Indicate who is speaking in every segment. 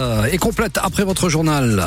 Speaker 1: Euh, Et complète après votre journal.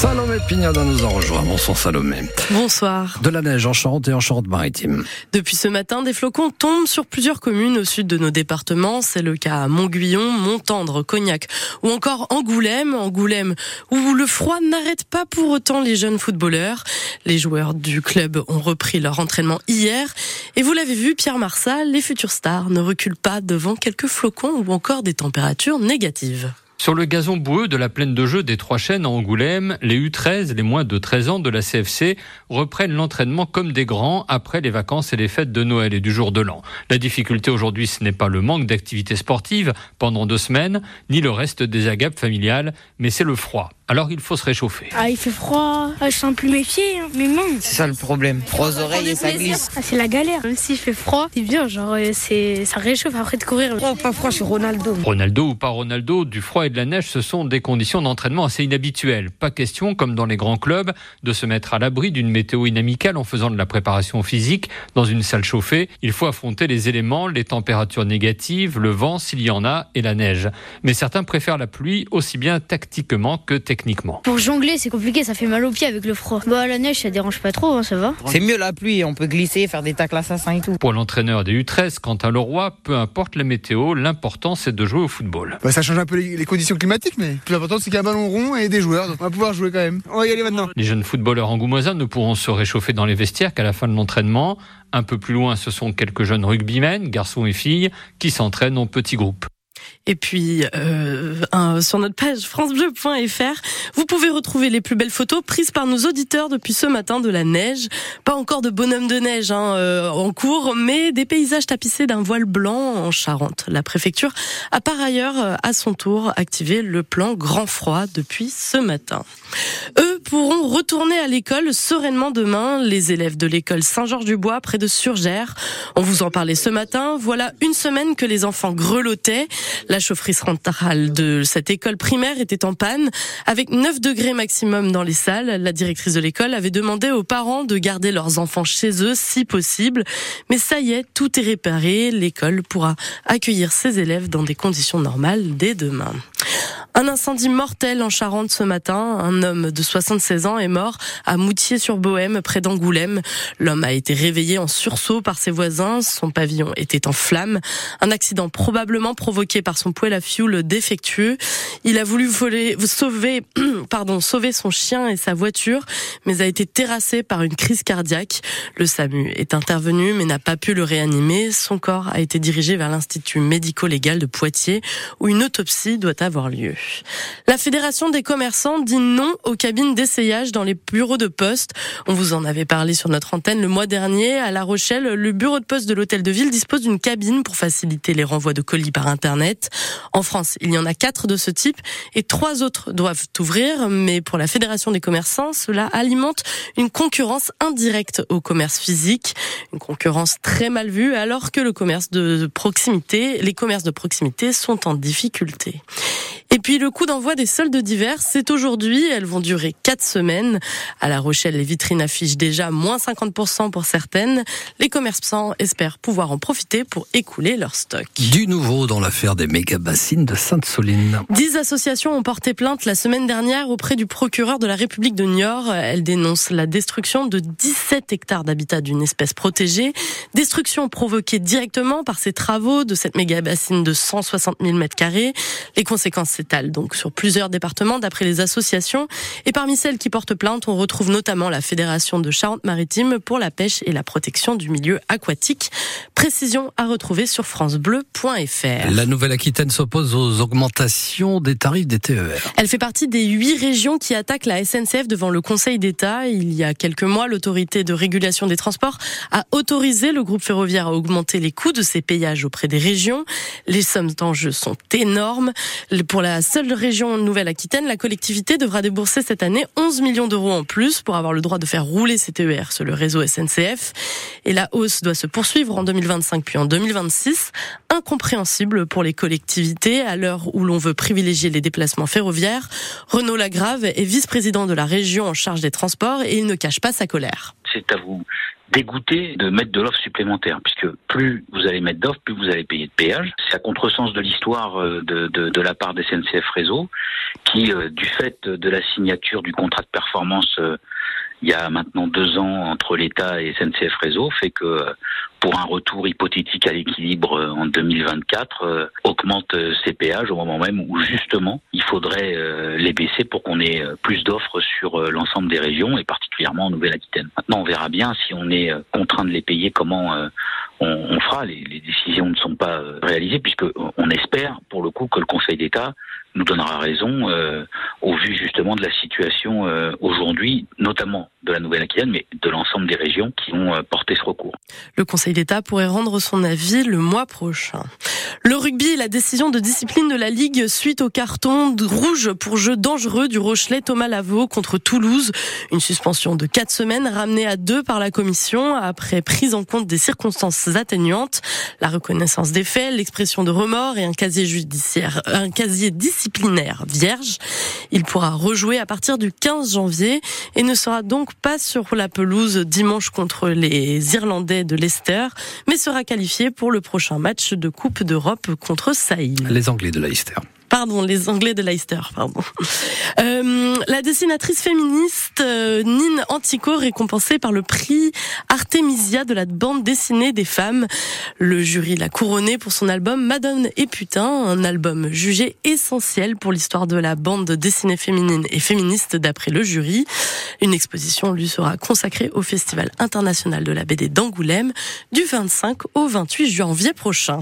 Speaker 1: Salomé Pignada nous en rejoint. Bonsoir Salomé.
Speaker 2: Bonsoir.
Speaker 1: De la neige en Charente et en Charente-Maritime.
Speaker 2: Depuis ce matin, des flocons tombent sur plusieurs communes au sud de nos départements. C'est le cas à Montguillon, Montendre, Cognac ou encore Angoulême. Angoulême où le froid n'arrête pas pour autant les jeunes footballeurs. Les joueurs du club ont repris leur entraînement hier. Et vous l'avez vu, Pierre Marsal, les futurs stars ne reculent pas devant quelques flocons ou encore des températures négatives.
Speaker 3: Sur le gazon boueux de la plaine de jeu des Trois Chênes à Angoulême, les U13, les moins de 13 ans de la CFC, reprennent l'entraînement comme des grands après les vacances et les fêtes de Noël et du jour de l'an. La difficulté aujourd'hui, ce n'est pas le manque d'activité sportive pendant deux semaines, ni le reste des agapes familiales, mais c'est le froid. Alors il faut se réchauffer.
Speaker 4: Ah, il fait froid. Ah, je sens plus mes pieds, hein, mes mains.
Speaker 5: C'est ça le problème. Froid aux oreilles et ça glisse.
Speaker 4: Ah, c'est la galère. Même s'il fait froid, c'est bien. Genre, euh, c'est, ça réchauffe après de courir.
Speaker 5: Ou pas froid, je suis Ronaldo.
Speaker 3: Ronaldo ou pas Ronaldo, du froid et de la neige, ce sont des conditions d'entraînement assez inhabituelles. Pas question, comme dans les grands clubs, de se mettre à l'abri d'une météo inamicale en faisant de la préparation physique dans une salle chauffée. Il faut affronter les éléments, les températures négatives, le vent s'il y en a et la neige. Mais certains préfèrent la pluie aussi bien tactiquement que techniquement.
Speaker 4: Pour jongler, c'est compliqué. Ça fait mal aux pieds avec le froid. Bah, la neige, ça dérange pas trop, hein, ça va.
Speaker 5: C'est mieux la pluie, on peut glisser, faire des tacles assassins et tout.
Speaker 3: Pour l'entraîneur des U13, quant à Leroy, peu importe la météo, l'important c'est de jouer au football.
Speaker 6: Bah, ça change un peu les, les conditions climatiques, mais le plus important c'est qu'il y a un ballon rond et des joueurs. Donc on va pouvoir jouer quand même. On va y aller maintenant.
Speaker 3: Les jeunes footballeurs angoumoisins ne pourront se réchauffer dans les vestiaires qu'à la fin de l'entraînement. Un peu plus loin, ce sont quelques jeunes rugbymen, garçons et filles, qui s'entraînent en petits groupes.
Speaker 2: Et puis, euh, sur notre page francebleu.fr, vous pouvez retrouver les plus belles photos prises par nos auditeurs depuis ce matin de la neige. Pas encore de bonhomme de neige hein, euh, en cours, mais des paysages tapissés d'un voile blanc en Charente. La préfecture a par ailleurs, à son tour, activé le plan grand froid depuis ce matin. Eux pourront retourner à l'école sereinement demain. Les élèves de l'école Saint-Georges-du-Bois, près de Surgères. On vous en parlait ce matin. Voilà une semaine que les enfants grelottaient. La chaufferie centrale de cette école primaire était en panne. Avec 9 degrés maximum dans les salles, la directrice de l'école avait demandé aux parents de garder leurs enfants chez eux si possible. Mais ça y est, tout est réparé. L'école pourra accueillir ses élèves dans des conditions normales dès demain. Un incendie mortel en Charente ce matin. Un homme de 76 ans est mort à Moutier-sur-Bohème, près d'Angoulême. L'homme a été réveillé en sursaut par ses voisins. Son pavillon était en flammes. Un accident probablement provoqué par son poêle à fioul défectueux. Il a voulu voler, sauver, pardon, sauver son chien et sa voiture, mais a été terrassé par une crise cardiaque. Le SAMU est intervenu, mais n'a pas pu le réanimer. Son corps a été dirigé vers l'Institut médico-légal de Poitiers, où une autopsie doit avoir lieu. La Fédération des commerçants dit non aux cabines d'essayage dans les bureaux de poste. On vous en avait parlé sur notre antenne le mois dernier. À La Rochelle, le bureau de poste de l'hôtel de ville dispose d'une cabine pour faciliter les renvois de colis par Internet. En France, il y en a quatre de ce type et trois autres doivent ouvrir. Mais pour la Fédération des commerçants, cela alimente une concurrence indirecte au commerce physique. Une concurrence très mal vue alors que le commerce de proximité, les commerces de proximité sont en difficulté. Et puis le coup d'envoi des soldes d'hiver, c'est aujourd'hui. Elles vont durer quatre semaines. À La Rochelle, les vitrines affichent déjà moins 50% pour certaines. Les commerçants espèrent pouvoir en profiter pour écouler leur stock.
Speaker 1: Du nouveau dans l'affaire des méga bassines de Sainte-Soline.
Speaker 2: Dix associations ont porté plainte la semaine dernière auprès du procureur de la République de Niort. Elles dénoncent la destruction de 17 hectares d'habitat d'une espèce protégée. Destruction provoquée directement par ces travaux de cette méga bassine de 160 000 mètres carrés. Les conséquences s'étalent donc sur plusieurs départements d'après les associations. Et parmi celles qui portent plainte, on retrouve notamment la Fédération de Charente-Maritime pour la pêche et la protection du milieu aquatique. Précision à retrouver sur francebleu.fr.
Speaker 1: La Nouvelle-Aquitaine s'oppose aux augmentations des tarifs des TER.
Speaker 2: Elle fait partie des huit régions qui attaquent la SNCF devant le Conseil d'État. Il y a quelques mois, l'autorité de régulation des transports a autorisé le groupe ferroviaire à augmenter les coûts de ses péages auprès des régions. Les sommes d'enjeu sont énormes. Pour la seule région Nouvelle-Aquitaine, la collectivité devra débourser cette année 11 millions d'euros en plus pour avoir le droit de faire rouler ses TER sur le réseau SNCF. Et la hausse doit se poursuivre en 2025 puis en 2026. Incompréhensible pour les collectivités à l'heure où l'on veut privilégier les déplacements ferroviaires. Renaud Lagrave est vice-président de la région en charge des transports et il ne cache pas sa colère.
Speaker 7: C'est à vous dégoûter de mettre de l'offre supplémentaire, puisque plus vous allez mettre d'offres, plus vous allez payer de péage. C'est à contresens de l'histoire euh, de, la part des SNCF Réseau, qui, euh, du fait de la signature du contrat de performance euh, il y a maintenant deux ans entre l'État et SNCF Réseau fait que pour un retour hypothétique à l'équilibre euh, en 2024 euh, augmente euh, ces péages au moment même où justement il faudrait les baisser pour qu'on ait plus d'offres sur l'ensemble des régions et particulièrement en Nouvelle-Aquitaine. Maintenant on verra bien si on est contraint de les payer comment on, fera. Les, les, décisions ne sont pas réalisées puisque on espère pour le coup que le Conseil d'État nous donnera raison euh, au vu justement de la situation euh, aujourd'hui, notamment de la Nouvelle-Aquitaine, mais de l'ensemble des régions qui ont euh, porté ce recours.
Speaker 2: Le Conseil d'État pourrait rendre son avis le mois prochain. Le rugby et la décision de discipline de la Ligue suite au carton rouge pour jeu dangereux du Rochelet Thomas Lavaux contre Toulouse. Une suspension de quatre semaines ramenée à deux par la commission après prise en compte des circonstances atténuantes, la reconnaissance des faits, l'expression de remords et un casier judiciaire, un casier disciplinaire vierge. Il pourra rejouer à partir du 15 janvier et ne sera donc pas sur la pelouse dimanche contre les Irlandais de Leicester, mais sera qualifié pour le prochain match de Coupe d'Europe contre Sahil.
Speaker 1: Les Anglais de Leicester.
Speaker 2: Pardon, les Anglais de Leicester, pardon. Euh, la dessinatrice féministe euh, Nine Antico récompensée par le prix Artemisia de la bande dessinée des femmes. Le jury l'a couronnée pour son album Madone et Putain, un album jugé essentiel pour l'histoire de la bande dessinée féminine et féministe d'après le jury. Une exposition lui sera consacrée au Festival international de la BD d'Angoulême du 25 au 28 janvier prochain.